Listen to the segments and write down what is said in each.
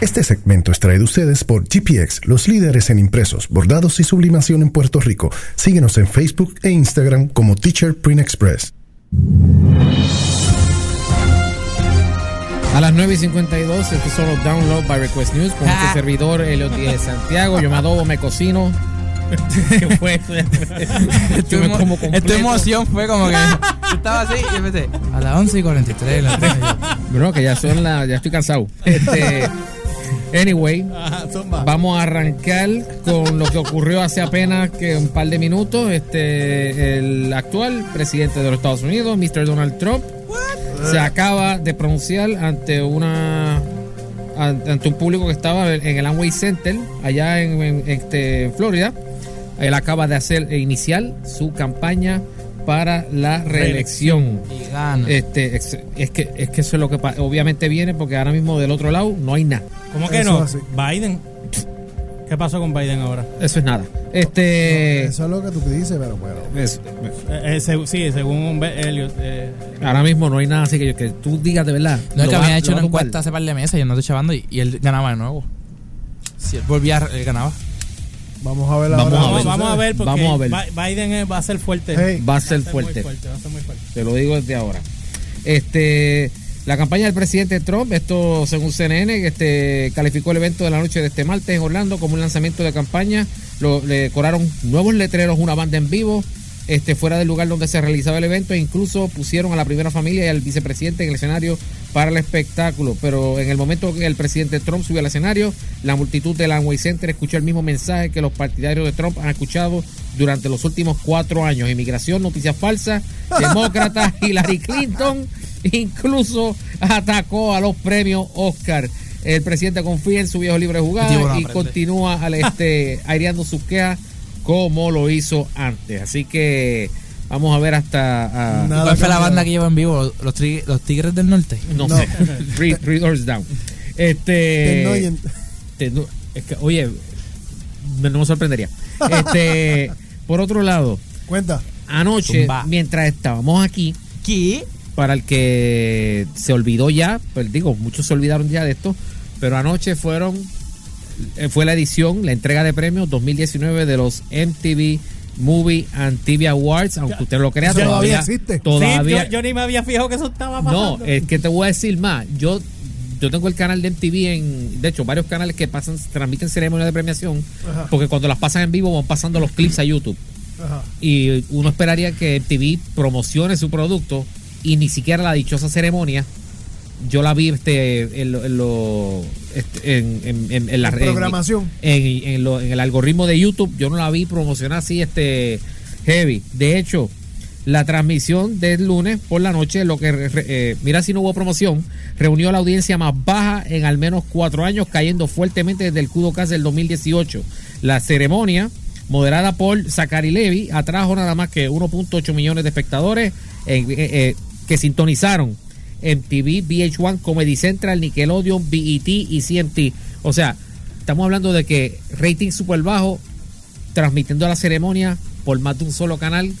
Este segmento es traído a ustedes por GPX, los líderes en impresos, bordados y sublimación en Puerto Rico. Síguenos en Facebook e Instagram como Teacher Print Express. A las 9 y 52, este es solo Download by Request News con este servidor, Elliot de Santiago. Yo me adobo, me cocino. ¿Qué fue? Yo me como Esta completo. emoción fue como que yo estaba así y empecé a las 11 y 43. La Bro, que ya son la, ya estoy cansado. Este, anyway, vamos a arrancar con lo que ocurrió hace apenas que un par de minutos. Este, el actual presidente de los Estados Unidos, Mr. Donald Trump, se acaba de pronunciar ante una an- ante un público que estaba en el Amway Center allá en, en- este, en Florida. Él acaba de hacer e iniciar su campaña para la reelección. y gana. Este, es, es que, es que eso es lo que obviamente viene porque ahora mismo del otro lado no hay nada. ¿Cómo que Eso no? así. Biden. ¿Qué pasó con Biden ahora? Eso es nada. Este, Eso es lo que tú dices, pero bueno. es- Eh, eh, sí, según Elliot. eh, ahora mismo no hay nada así que, que tú digas de verdad. no es que había hecho una encuesta hace par de meses y yo no estoy chavando y, y él ganaba de nuevo. Si él volvía, él ganaba. Vamos a ver Vamos ahora. a vamos, ver. vamos a ver porque Vamos a ver. Bi- Biden es- va a ser fuerte. Hey. Va a ser muy fuerte. Va a ser muy fuerte. Te lo digo desde ahora. Este, la campaña del presidente Trump, esto según CNN, este, calificó el evento de la noche de este martes en Orlando como un lanzamiento de campaña. Lo, le decoraron nuevos letreros, una banda en vivo, este, fuera del lugar donde se realizaba el evento, e incluso pusieron a la primera familia y al vicepresidente en el escenario para el espectáculo. Pero en el momento que el presidente Trump subió al escenario, la multitud del Amway Center escuchó el mismo mensaje que los partidarios de Trump han escuchado durante los últimos cuatro años. Inmigración, noticias falsas, demócrata Hillary Clinton incluso atacó a los premios Oscar. El presidente confía en su viejo libre no y aprende. continúa al este aireando sus quejas como lo hizo antes. Así que vamos a ver hasta ah, ¿Cuál fue la banda que lleva en vivo? ¿Los, tri- los Tigres del Norte? no, No. sé, three, three doors down. Este te- es que, oye, me- no me sorprendería. Este, por otro lado, Cuenta. anoche Zumba. mientras estábamos aquí ¿Qué? para el que se olvidó ya, pues digo, muchos se olvidaron ya de esto, pero anoche fueron fue la edición, la entrega de premios 2019 de los MTV Movie and TV Awards, aunque usted lo crea todavía todavía existe. todavía Sí, yo, yo ni me había fijado que eso estaba pasando. no, es que te voy a decir más, yo yo tengo el canal de MTV en, de hecho, varios canales que pasan, transmiten ceremonias de premiación, Ajá. porque cuando las pasan en vivo van pasando los clips a YouTube Ajá. y uno esperaría que MTV promocione su producto y ni siquiera la dichosa ceremonia yo la vi este en, lo- en, lo- este, en, en- en- en la programación. en, en lo- en el algoritmo de YouTube yo no la vi promocionar así este heavy de hecho la transmisión del lunes por la noche lo que eh, mira si no hubo promoción reunió la audiencia más baja en al menos cuatro años cayendo fuertemente desde el Kudo del 2018 la ceremonia moderada por Zachary Levy atrajo nada más que 1.8 millones de espectadores eh, eh, que sintonizaron MTV, VH1, Comedy Central, Nickelodeon, BET y CMT. O sea, estamos hablando de que rating super bajo, transmitiendo la ceremonia por más de un solo canal,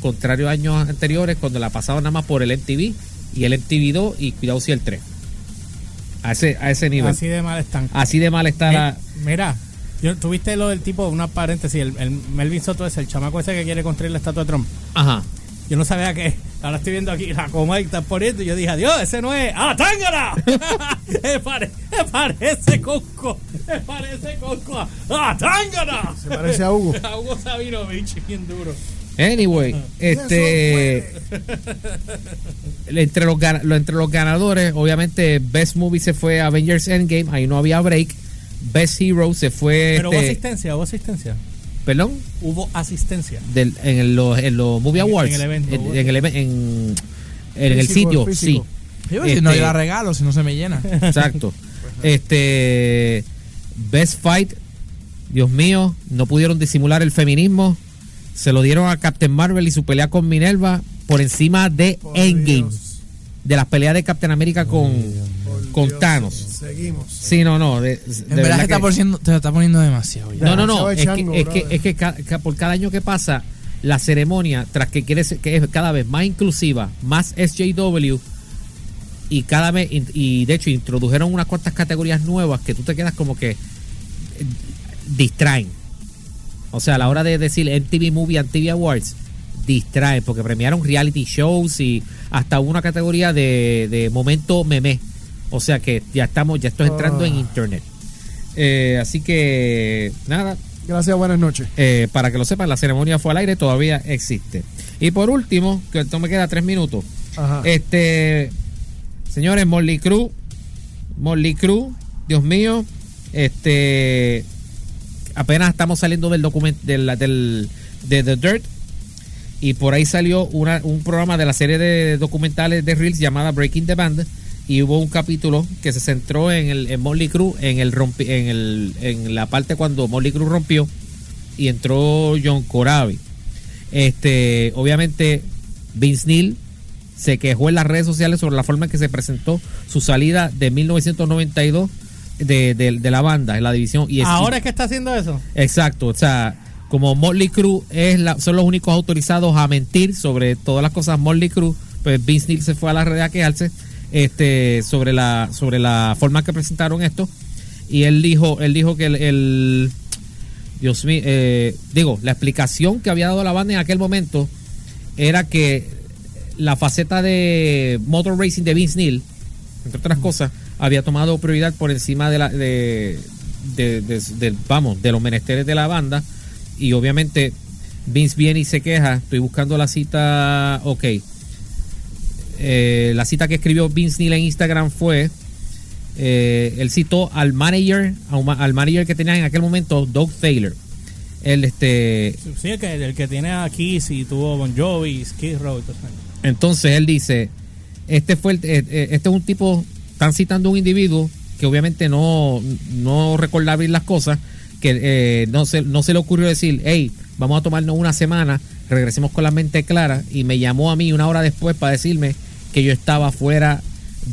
contrario a años anteriores, cuando la pasaban nada más por el MTV y el MTV 2 y cuidado si el 3. A ese, a ese nivel. Así de mal están. Así de mal está Eh, la... mira, yo, tuviste lo del tipo, una paréntesis, el, el Melvin Soto es el chamaco ese que quiere construir la estatua de Trump. Ajá. Yo no sabía que. Ahora estoy viendo aquí la coma y está poniendo. Y yo dije, adiós, ese no es. ¡Ah, tángara! me, pare- me parece Coco. Me parece Coco. ¡Ah, tángara! Se parece a Hugo. a Hugo Sabinovich, bien duro. Anyway, este entre los, entre los ganadores, obviamente Best Movie se fue a Avengers Endgame, ahí no había break. Best Hero se fue Pero hubo este, asistencia, hubo asistencia. Perdón, Hubo asistencia. del, en el- los en los Movie En- en Awards, el evento, en, el, eve- en- en el Físico, sitio, físico. Yo, si no Este- la regalo, si no se me llena. sí, exacto. Este Best Fight, Dios mío, no pudieron disimular el feminismo. Se lo dieron a Captain Marvel y su pelea con Minerva por encima de Por Endgame. Dios. de las peleas de Captain América con, Por con Dios. Thanos. Seguimos. Sí, no, no. De, de En verdad verdad se está, que- poniendo, te está poniendo demasiado. ya. no, no, no. Es que, es que, brother. es que ca- ca- por cada año que pasa, la ceremonia, tras que quiere ser- que es cada vez más inclusiva, más SJW, y cada vez, y, y de hecho introdujeron unas cuantas categorías nuevas que tú te quedas como que eh, distraen. O sea, a la hora de decir MTV Movie and TV Awards, distraen, porque premiaron reality shows y hasta una categoría de, de momento meme. O sea que ya estamos, ya estoy entrando en Ah. internet. Eh, así que, nada, Gracias, buenas noches. eh, para que lo sepan, la ceremonia fue al aire, todavía existe. Y por último, que esto me queda tres minutos. Ajá. Este, señores, Molly Cruz, Molly Cruz, Dios mío, este, apenas estamos saliendo del documento del, del de The Dirt y por ahí salió una- un programa de la serie de documentales de Reels llamada Breaking the Band y hubo un capítulo que se centró en el en Molly Cruz en el rompi- en el en la parte cuando Molly Cruz rompió y entró John Corabi. Este, obviamente Vince Neil se quejó en las redes sociales sobre la forma en que se presentó su salida de 1992 de, de- de la banda en la división y Ahora es que está haciendo eso. Exacto, o sea, como Motley Crue es la, son los únicos autorizados a mentir sobre todas las cosas Motley Crue, pues Vince Neil se fue a la red a quejarse este, sobre la sobre la forma que presentaron esto y él dijo él dijo que el, Dios mío, eh, digo, la explicación que había dado la banda en aquel momento era que la faceta de motor racing de Vince Neil, entre otras cosas, había tomado prioridad por encima de la de, vamos, de los menesteres de la banda y obviamente Vince viene y se queja, estoy buscando la cita, ok. Eh, la cita que escribió Vince Neil en Instagram fue eh, él citó al manager al manager que tenía en aquel momento Doug Taylor él este Sí, el que, el que tiene a Kiss y tuvo Bon Jovi, Skid Row entonces él dice este fue el- eh, eh, este es un tipo están citando un individuo que obviamente no no recordaba bien las cosas que eh, no se no se le ocurrió decir hey vamos a tomarnos una semana regresemos con la mente clara y me llamó a mí una hora después para decirme que yo estaba fuera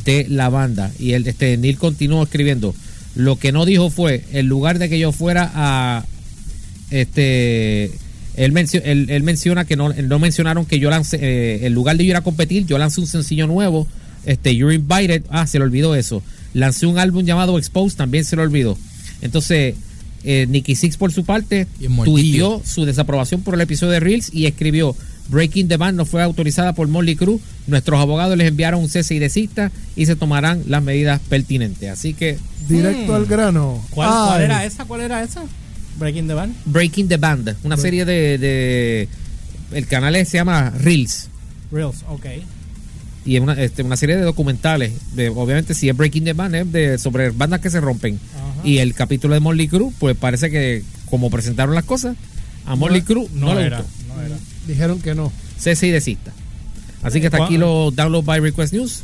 de la banda. Y el este Neil continuó escribiendo. Lo que no dijo fue en lugar de que yo fuera a este él, él, menciona que no, no mencionaron que yo lancé eh, en lugar de yo ir a competir yo lancé un sencillo nuevo este You're Invited. Ah se le olvidó eso. Lancé un álbum llamado Exposed también se le olvidó. Entonces eh, Nicky Six por su parte tuiteó su desaprobación por el episodio de Reels y escribió Breaking the Band no fue autorizada por Molly Cruz nuestros abogados les enviaron un cese y desista y se tomarán las medidas pertinentes así que Directo Mm. al grano. ¿Cuál, era esa? ¿Cuál era esa? Breaking the Band. Breaking the Band, una serie de, de- el canal se llama Reels Reels, ok. y es una, este, una serie de documentales. De, obviamente, si es Breaking the Band, es de, sobre bandas que se rompen. Ajá. Y el capítulo de Molly Crew, pues parece que como presentaron las cosas, a Molly Crew no, le era, gustó. no era. Dijeron que no. Cese y desista. Así que hasta aquí los download by request news.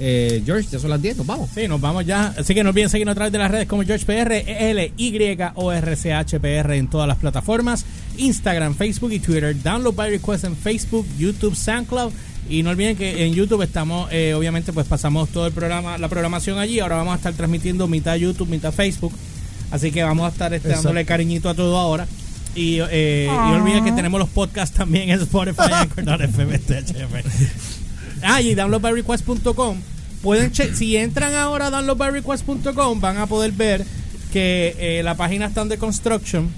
Eh, George, ya son las 10, nos vamos. Sí, nos vamos ya. Así que no olviden seguirnos a través de las redes como GeorgePR, L Y O R C H P R en todas las plataformas, Instagram, Facebook y Twitter. Download by request en Facebook, YouTube, SoundCloud. Y no olviden que en YouTube estamos, eh, obviamente, pues pasamos todo el programa, la programación allí. Ahora vamos a estar transmitiendo mitad YouTube, mitad Facebook. Así que vamos a estar este, dándole cariñito a todo ahora. Y, eh, y no olviden que tenemos los podcasts también en Spotify, Anchor.fm, THF. Ah, y downloadbyrequest.com. Pueden che- si entran ahora a downloadbyrequest.com van a poder ver que eh, la página está de construction,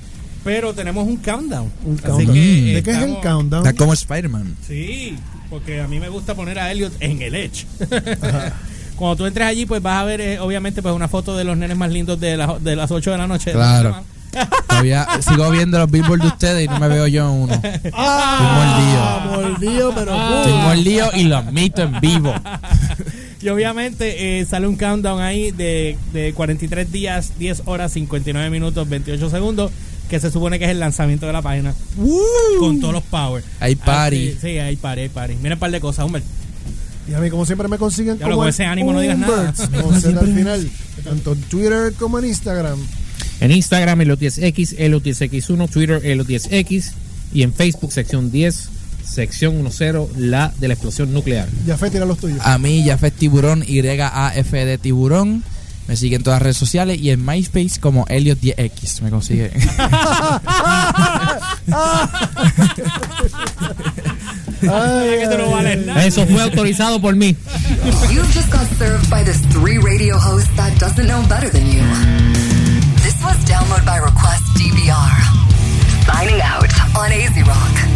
pero tenemos un countdown. Un Así countdown. que, eh, ¿De qué es el countdown? Está como Spider-Man. Sí, porque a mí me gusta poner a Elliot en el Edge. Cuando tú entres allí, pues vas a ver, eh, obviamente, pues una foto de los nenes más lindos de, la- de las 8 de la noche. Claro. Todavía sigo viendo los billboards de ustedes y no me veo yo en uno. Estoy Ah, mordido. mordido, pero Estoy full. mordido y lo admito en vivo. Y obviamente eh, sale un countdown ahí de, de 43 días, 10 horas, 59 minutos, 28 segundos, que se supone que es el lanzamiento de la página. Con todos los power. Hay party. Así- sí, hay party, hay party. Miren un par de cosas, Humber. Y a mí, como siempre, me consiguen Ya lo, como con el ese ánimo no digas nada. Con al final. Tanto en Twitter como en Instagram. En Instagram, Elo10X, Elo10X1, Twitter, Elo10X y en Facebook, sección 10, sección 10, la de la explosión nuclear. Ya fe, tira los tuyos. A mí, Jafet Tiburón, Y-A-F de Tiburón. Me sigue en todas las redes sociales y en MySpace como Elliot10X. Me consigue. Eso fue autorizado por mí. You've just got served by this three radio host that doesn't know better than you. This was Download by Request DBR. Signing out on AZ Rock.